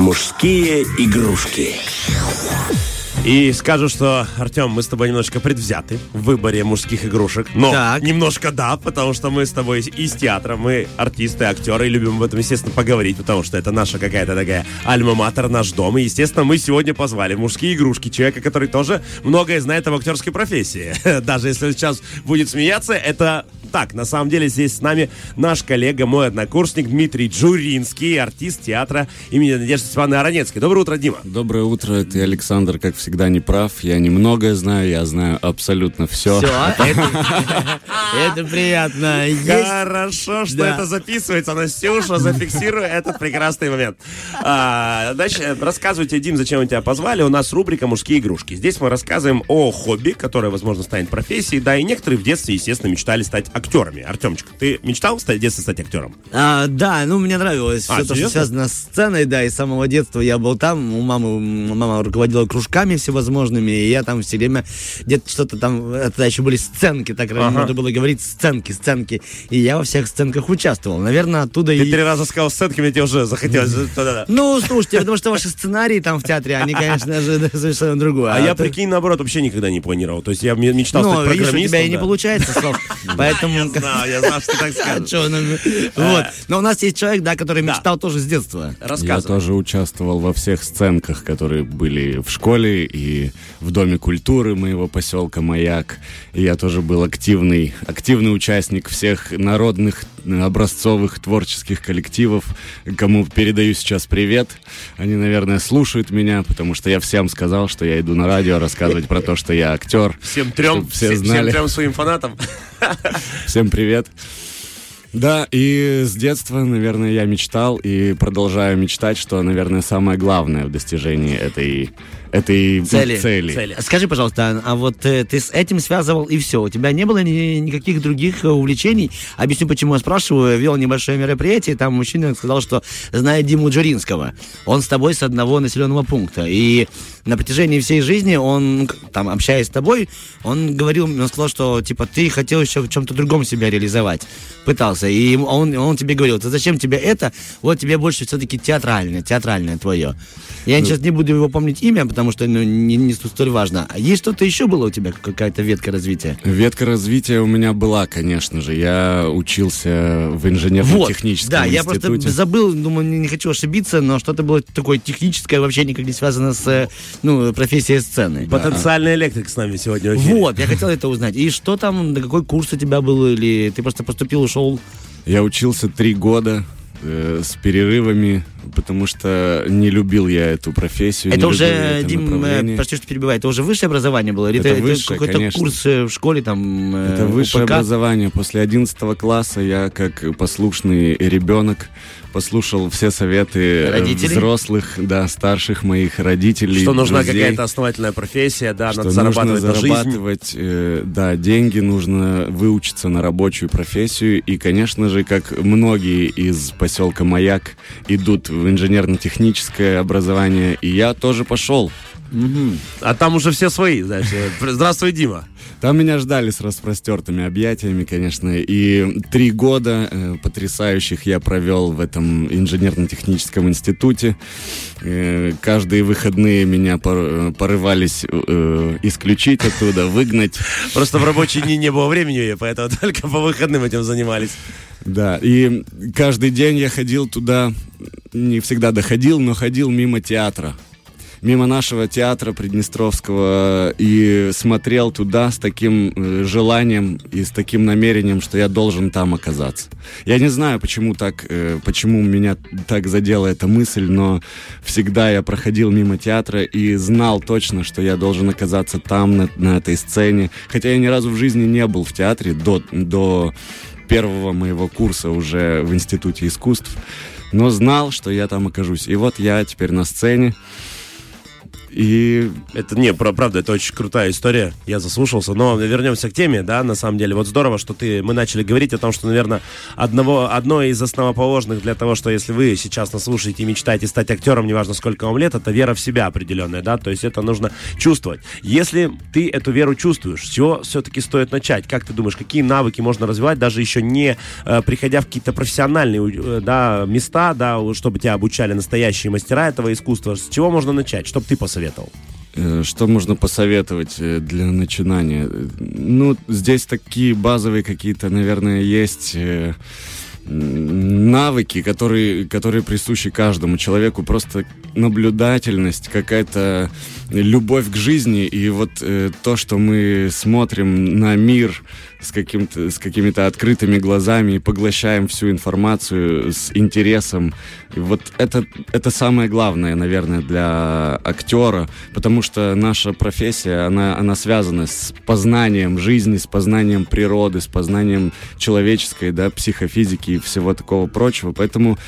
Мужские игрушки. И скажу, что, Артем, мы с тобой немножко предвзяты в выборе мужских игрушек. Но Так. немножко да, потому что мы с тобой из театра, мы артисты, актеры, и любим об этом, естественно, поговорить, потому что это наша какая-то такая альма-матер, наш дом. И, естественно, мы сегодня позвали мужские игрушки человека, который тоже многое знает об актерской профессии. Даже если он сейчас будет смеяться, это так. На самом деле здесь с нами наш коллега, мой однокурсник Дмитрий Джуринский, артист театра имени Надежды Степановны Аронецкой. Доброе утро, Дима. Доброе утро, ты, Александр, как всегда, не прав. Я немногое знаю, я знаю абсолютно все. Все, это, это приятно. Хорошо, что это записывается. Настюша, зафиксируй этот прекрасный момент. А, Значит, рассказывайте, Дим, зачем мы тебя позвали. У нас рубрика «Мужские игрушки». Здесь мы рассказываем о хобби, которое, возможно, станет профессией. Да, и некоторые в детстве, естественно, мечтали стать актерами. Артемчик, ты мечтал в детстве стать актером? А, да, ну мне нравилось А, все то, что связано с сценой, да, и с самого детства я был там, у мамы, мама руководила кружками всевозможными, и я там все время где-то что-то там, это еще были сценки, так Ага. можно было говорить, сценки, сценки, и я во всех сценках участвовал, наверное, оттуда Ты и... три раза сказал сценки, мне тебе уже захотелось. Ну, слушайте, потому что ваши сценарии там в театре, они, конечно же, совершенно другое. А я, то- прикинь, наоборот, вообще никогда не планировал. То есть я мечтал Ну, стать видишь, у программистом. тебя и не получается. Поэтому... Я знаю, я знал, что ты так скажешь. нам- Вот. Но у нас есть человек, да, который мечтал тоже с детства. Я тоже участвовал во всех сценках, которые были в школе и в Доме культуры моего поселка Маяк. И я тоже был активный, активный участник всех народных э, образцовых творческих коллективов, кому передаю сейчас привет. Они, наверное, слушают меня, потому что я всем сказал, что я иду на радио рассказывать про то, что я актер. Всем трем, все все- всем знали. трем своим фанатам. Всем привет. Да, и с детства, наверное, я мечтал и продолжаю мечтать, что, наверное, самое главное в достижении этой, этой Цели. цели. Цели. Скажи, пожалуйста, а вот э, ты с этим связывал и все? У тебя не было ни- никаких других э, увлечений? Объясню, почему я спрашиваю. Вел небольшое мероприятие, там мужчина сказал, что знает Диму Джуринского. Он с тобой с одного населенного пункта. И на протяжении всей жизни он, ну, там, общаясь с тобой, он говорил, он сказал, что, типа, ты хотел еще в чем-то другом себя реализовать. Пытался. И ему- он, он тебе говорил, «Ты зачем тебе это? Вот тебе больше все-таки театральное, театральное твое. Я сейчас не буду его помнить имя, потому что ну, не, не столь важно. А есть что-то еще было у тебя, какая-то ветка развития? Ветка развития у меня была, конечно же. Я учился в инженерно-техническом да, я институте. просто забыл, думаю, не, не хочу ошибиться, но что-то было такое техническое, вообще никак не связано с э, ну, профессией сцены. Потенциальный электрик с нами сегодня. Вот, я хотел это узнать. И что там, на какой курс у тебя был, или ты просто поступил, ушел? Я учился три года э, с перерывами, потому что не любил я эту профессию. это уже, это Дим, э, прости, что перебиваю, это уже высшее образование было? Или Это это, высшее, какой-то конечно. курс э, в школе там? э, Это высшее УПК? образование. После 11 класса я, как послушный ребенок, послушал все советы э, Родителей? взрослых, да, старших моих родителей. Что нужна какая-то основательная профессия, да, что надо зарабатывать нужно зарабатывать, э, да, деньги, нужно выучиться на рабочую профессию. И, конечно же, как многие из поселка Маяк идут в инженерно-техническое образование, и я тоже пошел. А там уже все свои, знаешь. э, Здравствуй, Дима. Там меня ждали с распростертыми объятиями, конечно. И три года э, потрясающих я провел в этом инженерно-техническом институте. Э, каждые выходные меня пор- э, порывались э, исключить оттуда, выгнать. Просто в рабочие дни не было времени, поэтому только по выходным этим занимались. Да, и каждый день я ходил туда, не всегда доходил, но ходил мимо театра. Мимо нашего театра Приднестровского и смотрел туда с таким э, желанием и с таким намерением, что я должен там оказаться. Я не знаю, почему так, э, почему меня так задела эта мысль, но всегда я проходил мимо театра и знал точно, что я должен оказаться там, на, на этой сцене. Хотя я ни разу в жизни не был в театре до, до первого моего курса уже в Институте искусств, но знал, что я там окажусь. И вот я теперь на сцене. И Это не, про- правда, это очень крутая история. Я заслушался. Но вернемся к теме, да, на самом деле. Вот здорово, что ты, мы начали говорить о том, что, наверное, одного, одно из основоположных для того, что если вы сейчас нас слушаете и мечтаете стать актером, неважно сколько вам лет, это вера в себя определенная, да, то есть это нужно чувствовать. Если ты эту веру чувствуешь, чего все-таки стоит начать? Как ты думаешь, какие навыки можно развивать, даже еще не э, приходя в какие-то профессиональные э, да, места, да, чтобы тебя обучали настоящие мастера этого искусства? С чего можно начать? Что бы ты посоветовал? Э, Что можно посоветовать э, для начинания? Ну, здесь такие базовые какие-то, наверное, есть э, навыки, которые, которые присущи каждому человеку. Просто наблюдательность, какая-то любовь к жизни и вот то, что мы смотрим на мир с, каким-то, с какими-то открытыми глазами и поглощаем всю информацию с интересом. И вот это, это самое главное, наверное, для актера, потому что наша профессия, она, она связана с познанием жизни, с познанием природы, с познанием человеческой, да, психофизики и всего такого прочего. Поэтому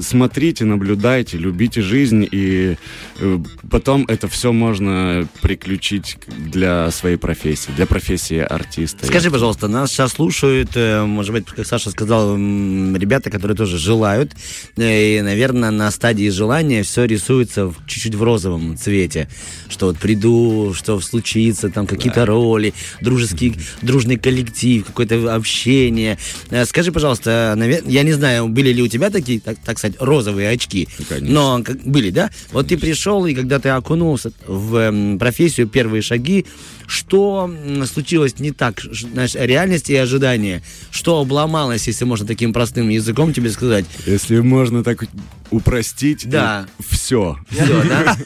смотрите, наблюдайте, любите жизнь, и э, потом это все можно приключить для своей профессии, для профессии артиста. Скажи, пожалуйста, нас сейчас слушают, э, может быть, как Саша сказал, ребята, которые тоже желают. Э, И, наверное, на стадии желания все рисуется в- чуть-чуть в розовом цвете. Что вот приду, что случится, там какие-то роли, дружеский, дружный коллектив, какое-то общение. Э, Скажи, пожалуйста, навер- я не знаю, были ли у тебя такие, так, так сказать, розовые очки? Конечно. Но были, да? Вот ты пришел, и когда ты окунулся в профессию, первые шаги, что случилось не так, знаешь, реальность и ожидания? Что обломалось, если можно таким простым языком тебе сказать? Если можно так упростить, Да. все. Все, да?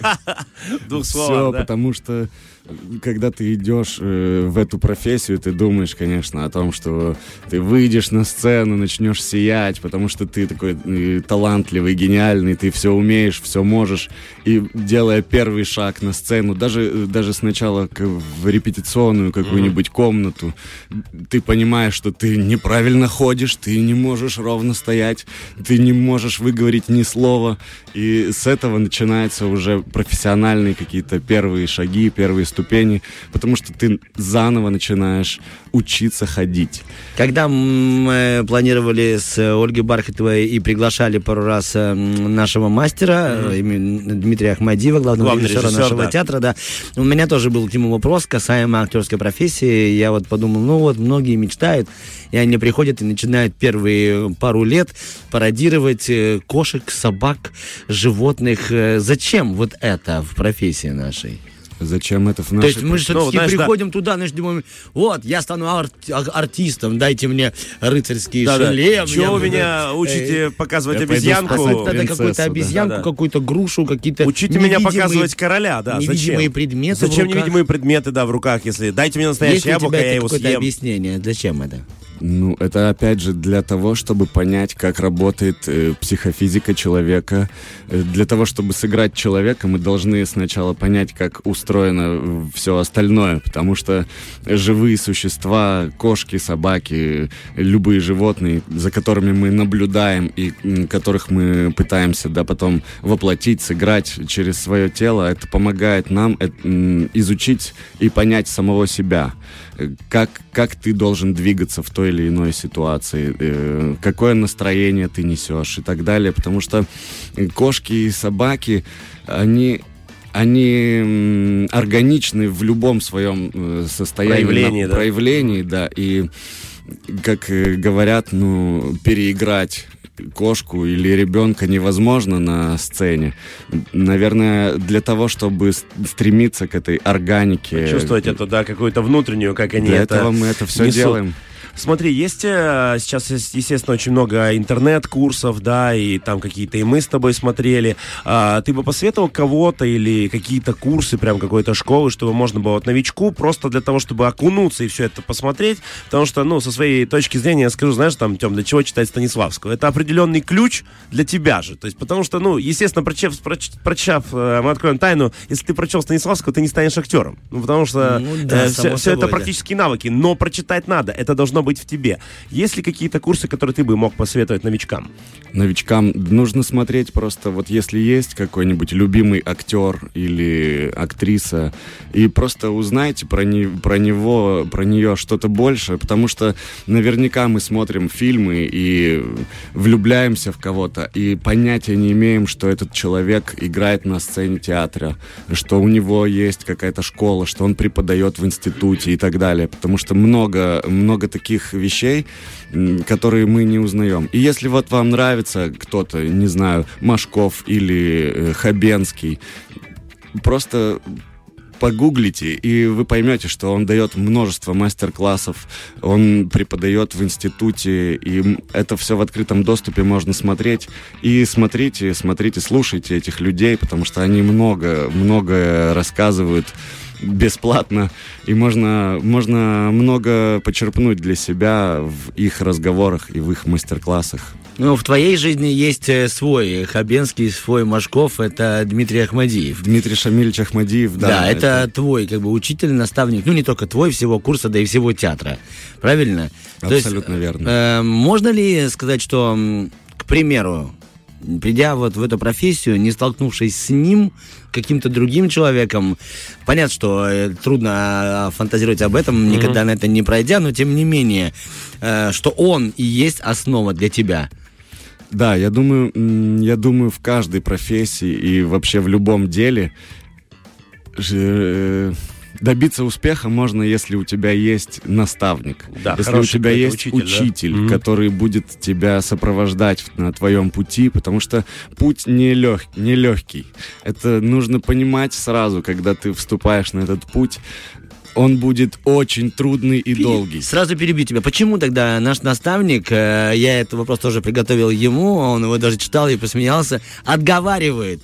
Все, потому что э, когда ты идешь э, в эту профессию, ты думаешь, конечно, о том, что ты выйдешь на сцену, начнешь сиять, потому что ты такой э, талантливый, гениальный, ты все умеешь, все можешь. И делая первый шаг на сцену, даже, э, даже сначала к- в репетиционную какую-нибудь комнату, ты понимаешь, что ты неправильно ходишь, ты не можешь ровно стоять, ты не можешь выговорить ни слова. И с этого начинаются уже профессиональные какие-то первые шаги, первые ступени, потому что ты заново начинаешь учиться ходить. Когда мы планировали с Ольгой Бархатовой и приглашали пару раз э, нашего мастера, именно Дмитрия Ахмадиева, главного Главный режиссера режиссер, нашего да. театра, да, у меня тоже был к нему вопрос касаемо актерской профессии. Я вот подумал, ну вот многие мечтают, и они приходят и начинают первые пару лет пародировать э, кошек, собак, животных. Зачем вот это в профессии нашей? Зачем это в То нашей... есть мы же ну, все-таки знаешь, да. приходим туда, значит, думаем, вот, я стану ар- артистом, дайте мне рыцарский Да-да. шлем. Чего я вы меня э, учите показывать я пойду обезьянку? принцессу, какую-то да. обезьянку, Да-да. какую-то грушу, какие-то Учите меня показывать короля, да. невидимые Зачем? предметы Зачем невидимые предметы, да, в руках, если дайте мне у яблоко, я это его какое-то съем. объяснение? Зачем это? Ну, это опять же для того, чтобы понять, как работает э, психофизика человека. Э, для того, чтобы сыграть человека, мы должны сначала понять, как устроено все остальное, потому что живые существа, кошки, собаки, любые животные, за которыми мы наблюдаем и м, которых мы пытаемся, да, потом воплотить, сыграть через свое тело, это помогает нам э, изучить и понять самого себя Э, как, как ты должен двигаться в той или иной ситуации, э, какое настроение ты несешь и так далее. Потому что кошки и собаки, они они органичны в любом своем э, состоянии, Проявлении, на- да. проявлении, да, и как э, говорят, ну переиграть кошку или ребенка невозможно на сцене. Наверное, для того, чтобы стремиться к этой органике. Чувствовать эту, да, какую-то внутреннюю, как они Для это этого мы это все несут. делаем. Смотри, есть э, сейчас, естественно, очень много интернет-курсов, да, и там какие-то и мы с тобой смотрели. А, ты бы посоветовал кого-то или какие-то курсы, прям какой-то школы, чтобы можно было вот новичку просто для того, чтобы окунуться и все это посмотреть? Потому что, ну, со своей точки зрения я скажу, знаешь, там, Тем, для чего читать Станиславского? Это определенный ключ для тебя же. То есть, потому что, ну, естественно, прочев, проч- прочав, э, мы откроем тайну, если ты прочел Станиславского, ты не станешь актером. Ну, потому что Ну да, само все, собой, это практические навыки. Но прочитать надо. Это должно быть в тебе. Есть ли какие-то курсы, которые ты бы мог посоветовать новичкам? Новичкам нужно смотреть просто, вот если есть какой-нибудь любимый актер или актриса, и просто узнайте про, не, про него, про нее что-то больше, потому что наверняка мы смотрим фильмы и влюбляемся в кого-то, и понятия не имеем, что этот человек играет на сцене театра, что у него есть какая-то школа, что он преподает в институте и так далее, потому что много, много таких вещей, которые мы не узнаем. И если вот вам нравится кто-то, не знаю, Машков или э, Хабенский, просто погуглите, и вы поймете, что он дает множество мастер-классов, он преподает в институте, и это все в открытом доступе можно смотреть. И смотрите, смотрите, слушайте этих людей, потому что они много, много рассказывают бесплатно, и можно, можно много почерпнуть для себя в их разговорах и в их мастер-классах. Ну, в твоей жизни есть э, свой Хабенский, свой Машков, это Дмитрий Ахмадиев. Дмитрий Шамильевич Ахмадиев, да. Да, это, это твой как бы учитель, наставник, ну не только твой, всего курса, да и всего театра. Правильно? Абсолютно есть, верно. Э, можно ли сказать, что, к примеру, придя вот в эту профессию, не столкнувшись с ним, каким-то другим человеком, понятно, что э, трудно а, фантазировать об этом, mm-hmm. никогда на это не пройдя, но тем не менее, э, что он и есть основа для тебя. Да, я думаю, я думаю, в каждой профессии и вообще в любом деле э, добиться успеха можно, если у тебя есть наставник, да, если у тебя есть учитель, учитель да? который будет тебя сопровождать на твоем пути, потому что путь не, лег, не легкий. Это нужно понимать сразу, когда ты вступаешь на этот путь он будет очень трудный и долгий. Сразу перебью тебя. Почему тогда наш наставник, э, я этот вопрос тоже приготовил ему, он его даже читал и посмеялся, отговаривает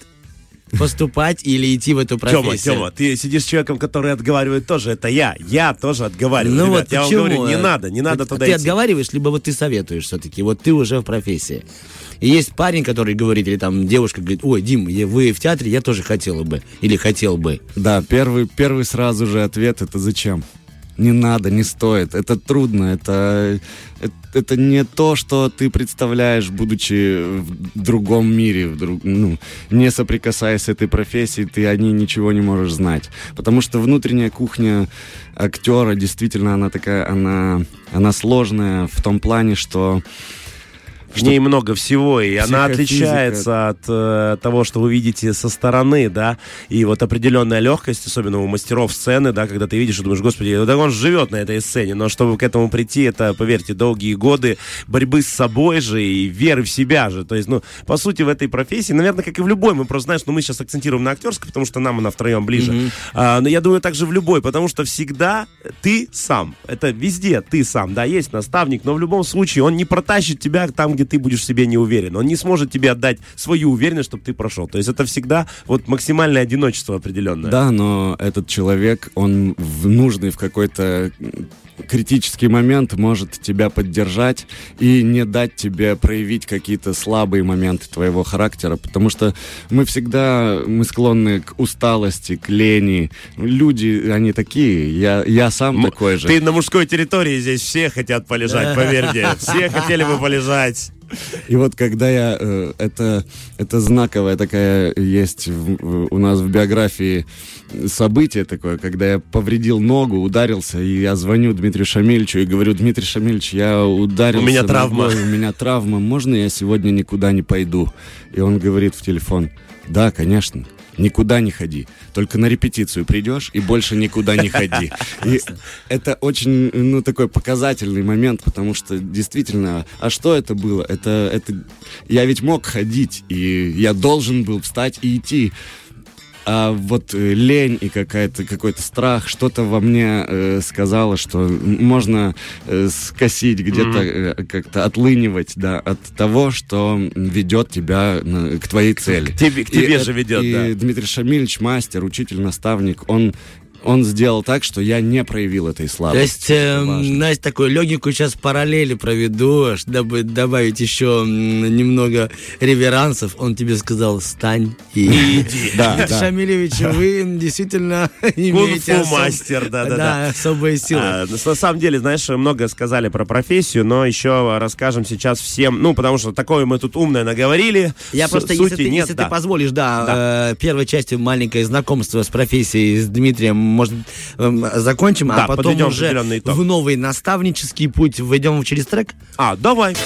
поступать или идти в эту профессию. Тема, Тема, ты сидишь с человеком, который отговаривает тоже. Это я. Я тоже отговариваю. Ну Ребят, вот я почему? вам говорю, не надо, не надо туда Ты идти. отговариваешь, либо вот ты советуешь все-таки. Вот ты уже в профессии. И есть парень, который говорит, или там девушка говорит, ой, Дим, вы в театре, я тоже хотела бы. Или хотел бы. Да, первый, первый сразу же ответ, это зачем? Не надо, не стоит. Это трудно, это, это, это не то, что ты представляешь, будучи в другом мире, в друг, ну, не соприкасаясь с этой профессией, ты о ней ничего не можешь знать. Потому что внутренняя кухня актера, действительно, она такая, она, она сложная в том плане, что в ней много всего, и она отличается от э, того, что вы видите со стороны, да, и вот определенная легкость, особенно у мастеров сцены, да, когда ты видишь и думаешь, господи, да он живет на этой сцене, но чтобы к этому прийти, это, поверьте, долгие годы борьбы с собой же и веры в себя же, то есть, ну, по сути, в этой профессии, наверное, как и в любой, мы просто, знаешь, ну, мы сейчас акцентируем на актерской, потому что нам она втроем ближе, mm-hmm. а, но я думаю, также в любой, потому что всегда ты сам, это везде ты сам, да, есть наставник, но в любом случае он не протащит тебя там, где где ты будешь себе не уверен. Он не сможет тебе отдать свою уверенность, чтобы ты прошел. То есть это всегда вот максимальное одиночество определенное. Да, но этот человек, он в нужный в какой-то критический момент может тебя поддержать и не дать тебе проявить какие-то слабые моменты твоего характера, потому что мы всегда, мы склонны к усталости, к лени. Люди, они такие, я, я сам М- такой же. Ты на мужской территории здесь все хотят полежать, поверьте. Все хотели бы полежать. И вот когда я... Э, это, это знаковая такая есть у нас в биографии событие такое, когда я повредил ногу, ударился, и я звоню Дмитрию Шамильевичу и говорю, Дмитрий Шамильевич, я ударился. У меня травма. Ногой, у меня травма, можно я сегодня никуда не пойду? И он говорит в телефон, да, конечно никуда не ходи. Только на репетицию придешь и больше никуда не ходи. И это очень, ну, такой показательный момент, потому что действительно, а что это было? Это, это, я ведь мог ходить, и я должен был встать и идти а вот э, лень и какая-то какой-то страх, что-то во мне э, сказало, что можно э, скосить где-то, э, как-то отлынивать, да, от того, что ведет тебя на, к твоей цели. К тебе, к тебе и, же ведет, и да. Дмитрий Шамильевич, мастер, учитель, наставник, он он сделал так, что я не проявил этой То слабости. есть, э, Важно. Настя, такую легенькую сейчас параллели проведу, чтобы добавить еще немного реверансов. Он тебе сказал, стань и... Да, Дмитрий да. Шамилевич, вы действительно имеете Кунг-фу мастер, да-да-да. особые силы. А, на самом деле, знаешь, много сказали про профессию, но еще расскажем сейчас всем, ну, потому что такое мы тут умное наговорили. Я С- просто, сути если ты, нет, если да. ты позволишь, да, э, первой частью маленькое знакомство с профессией с Дмитрием, может, эм, закончим, Да, а потом уже в новый наставнический путь войдем через трек. А, давай.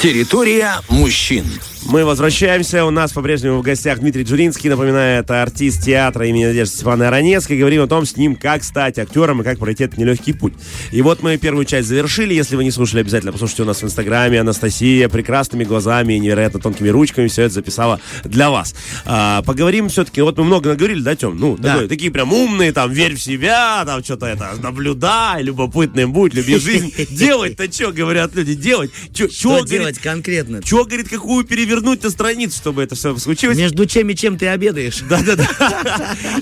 Территория мужчин. Мы возвращаемся. У нас по-прежнему в гостях Дмитрий Джуринский. Напоминаю, это артист театра имени Надежды Степана Аронецкой. Говорим о том с ним, как стать актером и как пройти этот нелегкий путь. И вот мы первую часть завершили. Если вы не слушали, обязательно послушайте у нас в Инстаграме. Анастасия прекрасными глазами и невероятно тонкими ручками все это записала для вас. А, поговорим все-таки. Вот мы много наговорили, да, Тем? Ну, Да. такой- такие прям умные, там, верь в себя, там, что-то это, наблюдай, любопытным будь, люби жизнь. Делать-то что, говорят люди, делать? Что делать конкретно? Че, говорит, какую перевернуть на страницу, чтобы это все случилось? Между чем и чем ты обедаешь? Да-да-да.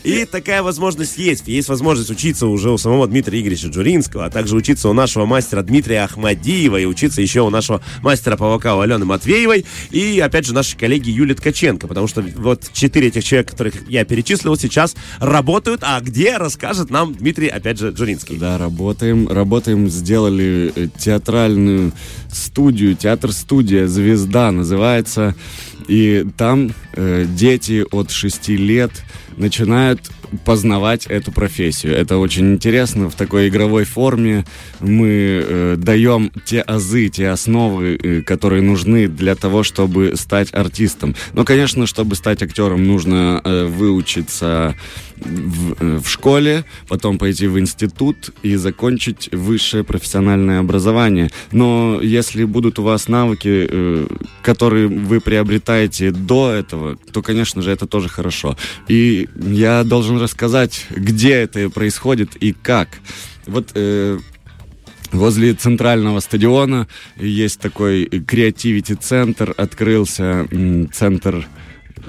И такая возможность есть. Есть возможность учиться уже у самого Дмитрия Игоревича Джуринского, а также учиться у нашего мастера Дмитрия Ахмадиева и учиться еще у нашего мастера по вокалу Алены Матвеевой и, опять же, нашей коллеги Юли Ткаченко, потому что вот четыре этих человека, которых я перечислил, сейчас работают, а где, расскажет нам Дмитрий, опять же, Джуринский. Да, работаем. Работаем, сделали театральную студию, театр-студия «Звезда» называется. Uh, И там э, дети от 6 лет начинают познавать эту профессию. Это очень интересно. В такой игровой форме мы э, даем те азы, те основы, э, которые нужны для того, чтобы стать артистом. Но, конечно, чтобы стать актером, нужно э, выучиться в, э, в школе, потом пойти в институт и закончить высшее профессиональное образование. Но если будут у вас навыки, э, которые вы приобретаете до этого, то, конечно же, это тоже хорошо. И я должен рассказать, где это происходит и как. Вот э, Возле центрального стадиона есть такой креативити-центр, открылся центр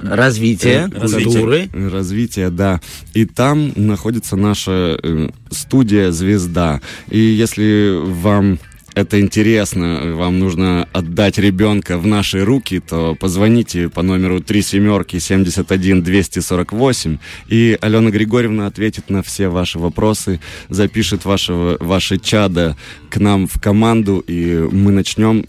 Э, культуры. развития, да. И там находится наша э, студия «Звезда». И если вам это интересно, вам нужно отдать ребенка в наши руки, то позвоните по номеру 3 семерки 71 248, и Алена Григорьевна ответит на все ваши вопросы, запишет вашего, ваше чадо к нам в команду, и мы начнем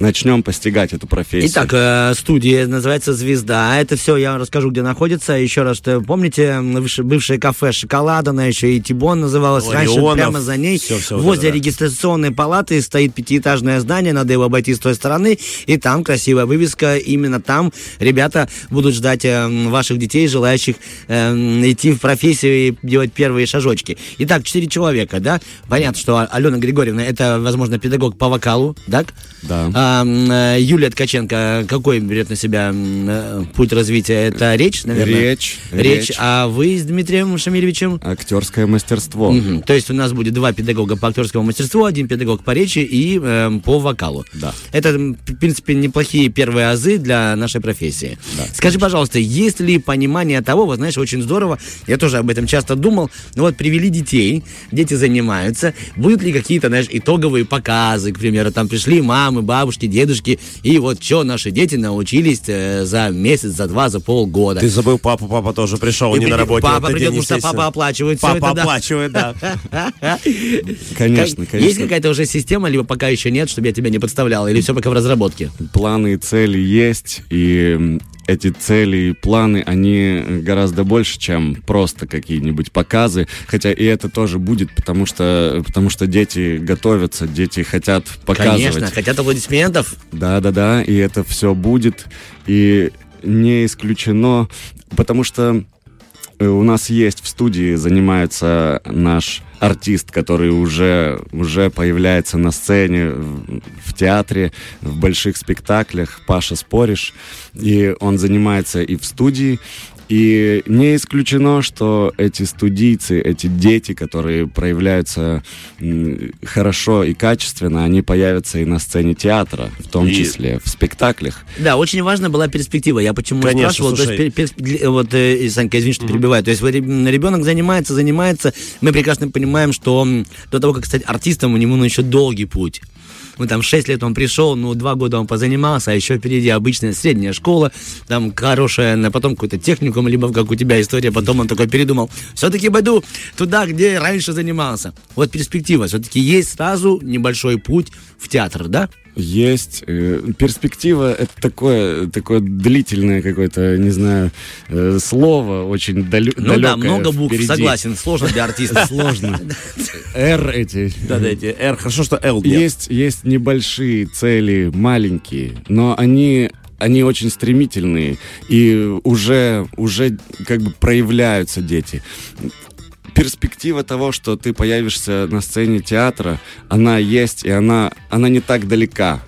начнем постигать эту профессию. Итак, э, студия называется «Звезда». Это все я вам расскажу, где находится. Еще раз, что помните, бывшее кафе «Шоколад», она еще и «Тибон» называлась. Раньше прямо за ней, всё вот возле да. регистрационной палаты стоит пятиэтажное здание, надо его обойти с той стороны, и там красивая вывеска. Именно там ребята будут ждать э, ваших детей, желающих э, идти в профессию и делать первые шажочки. Итак, четыре человека, да? Понятно, что Алена Григорьевна, это, возможно, педагог по вокалу, так? Да. А, э, Юлия Ткаченко, какой берет на себя э, путь развития? Это речь, наверное? Речь, Речь. речь. А вы с Дмитрием Шамилевичем? Актерское мастерство. Мгм. То есть у нас будет два педагога по актерскому мастерству, один педагог по речи и эм, по вокалу. Да. Это, в принципе, неплохие первые азы для нашей профессии. Скажи, пожалуйста, есть ли понимание того, вот знаешь, очень здорово, я тоже об этом часто думал, ну вот привели детей, дети занимаются, будут ли какие-то, знаешь, итоговые показы, к примеру, там пришли мамы, бабушки, дедушки, и вот что наши дети научились э, за месяц, за два, за полгода. Ты забыл папу, папа тоже пришел, И не на работе. Папа придет, потому что папа оплачивает Папа это, оплачивает, да. Конечно, конечно. Есть какая-то уже система, либо пока еще нет, чтобы я тебя не подставлял, или все пока в разработке? планы и цели есть, и эти цели и планы, они гораздо больше, чем просто какие-нибудь показы, хотя и это тоже будет, потому что, потому что дети готовятся, дети хотят показывать. Конечно, хотят аплодисментов. Да-да-да, и это все будет, и не исключено, потому что э, у нас есть в студии, занимается наш артист, который уже, уже появляется на сцене, в, театре, в больших спектаклях, Паша Спориш, и он занимается и в студии, И не исключено, что эти студийцы, эти дети, которые проявляются хорошо и качественно, они появятся и на сцене театра, в том И- числе в спектаклях. Да, очень важна была перспектива. Я почему Конечно, спрашивал, то есть, пер- перс- вот, э, Санька, извини, что перебиваю. То есть, ребенок занимается, занимается. Мы прекрасно понимаем, что м, до того, как стать артистом, у него ну, еще долгий путь. Ну, там, 6 лет он пришел, ну, 2 года он позанимался, а еще впереди обычная средняя школа, там, хорошая, на потом какой-то техникум, либо как у тебя история, потом он такой передумал, все-таки пойду туда, где раньше занимался. Вот перспектива, все-таки есть сразу небольшой путь в театр, да? Есть. э, перспектива — это такое, такое длительное какое-то, не знаю, э, слово, очень далё- Ну далекое да, много букв, впереди. согласен, сложно для артиста. Сложно. R эти. Да, да, эти R, хорошо, что L нет. Есть, есть небольшие цели, маленькие, но они они очень стремительные и уже, уже как бы проявляются дети. Перспектива того, что ты появишься на сцене театра, она есть, и она, она не так далека.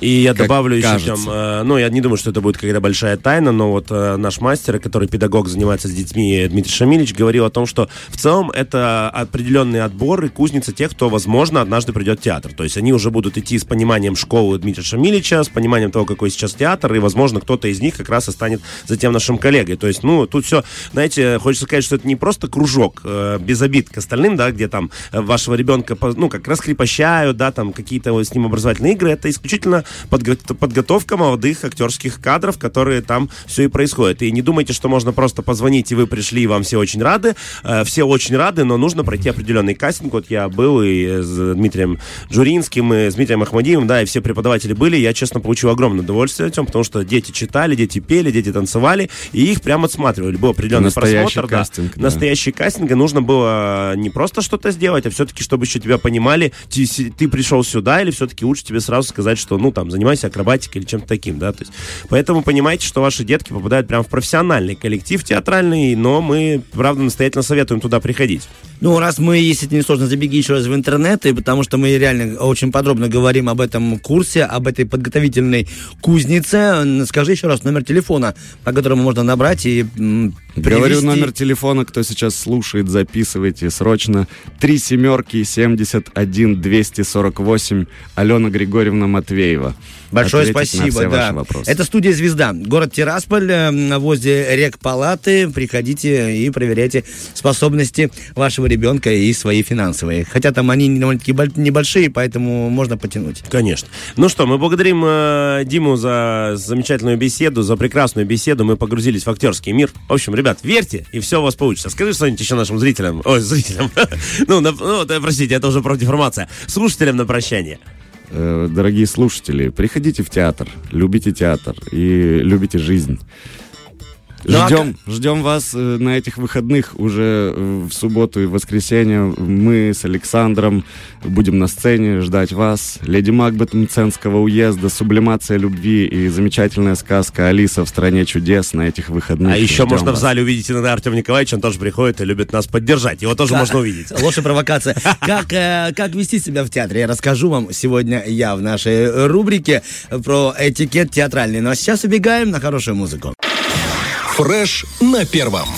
И я Как добавлю еще кажется. там, э, ну, я не думаю, что это будет какая-то большая тайна, но вот э, наш мастер, который педагог, занимается с детьми, Дмитрий Шамилич, говорил о том, что в целом это определенный отбор и кузница тех, кто, возможно, однажды придет в театр. То есть они уже будут идти с пониманием школы Дмитрия Шамилича, с пониманием того, какой сейчас театр, и, возможно, кто-то из них как раз и станет затем нашим коллегой. То есть, ну, тут все, знаете, хочется сказать, что это не просто кружок, э, без обид к остальным, да, где там э, вашего ребенка, ну, как раскрепощают, да, там какие-то вот с ним образовательные игры, это исключительно подго- подготовка молодых актерских кадров, которые там все и происходит. И не думайте, что можно просто позвонить, и вы пришли, и вам все очень рады. Э, Все очень рады, но нужно пройти определенный кастинг. Вот я был и с Дмитрием Джуринским, и с Дмитрием Ахмадиевым, да, и все преподаватели были. Я, честно, получил огромное удовольствие этим, потому что дети читали, дети пели, дети танцевали, и их прям отсматривали. Был определенный Настоящий просмотр, да. кастинг, да. Настоящий кастинг, и нужно было не просто что-то сделать, а все-таки, чтобы еще тебя понимали, ты, ты пришел сюда, или все-таки лучше тебе сразу сказать, что, ну, там, занимайся акробатикой или чем-то таким, да, то есть, поэтому понимаете, что ваши детки попадают прям в профессиональный коллектив театральный, но мы, правда, настоятельно советуем туда приходить. Ну, раз мы, если это не сложно, забеги еще раз в интернет, и потому что мы реально очень подробно говорим об этом курсе, об этой подготовительной кузнице. Скажи еще раз номер телефона, по которому можно набрать и м, Говорю номер телефона, кто сейчас слушает, записывайте срочно. Три семерки, 71 248, Алена Григорьевна Матвеева. Большое спасибо, да. Это студия «Звезда», город Тирасполь, э, возле рек Палаты. Приходите и проверяйте способности вашего ребенка и свои финансовые. Хотя там они довольно-таки боль- небольшие, поэтому можно потянуть. Конечно. Ну что, мы благодарим э, Диму за замечательную беседу, за прекрасную беседу. Мы погрузились в актерский мир. В общем, ребят, верьте, и все у вас получится. Скажи что-нибудь еще нашим зрителям. Ой, зрителям. ну, на- ну, да, простите, это уже профдеформация. Слушателям на прощание. Э, Дорогие слушатели, приходите в театр, любите театр и любите жизнь. Ну, а Ждем, ждем вас э, на этих выходных уже э, в субботу и в воскресенье. Мы с Александром будем на сцене ждать вас. Леди Макбет Мценского уезда, сублимация любви и замечательная сказка Алиса в стране чудес на этих выходных. А еще Ждем можно в вас. зале увидеть иногда Артем Николаевич, он тоже приходит и любит нас поддержать. Его тоже можно увидеть. Лучшая провокация. Как, э, как вести себя в театре, я расскажу вам сегодня я в нашей рубрике про этикет театральный. Ну а сейчас убегаем на хорошую музыку. Фреш на первом.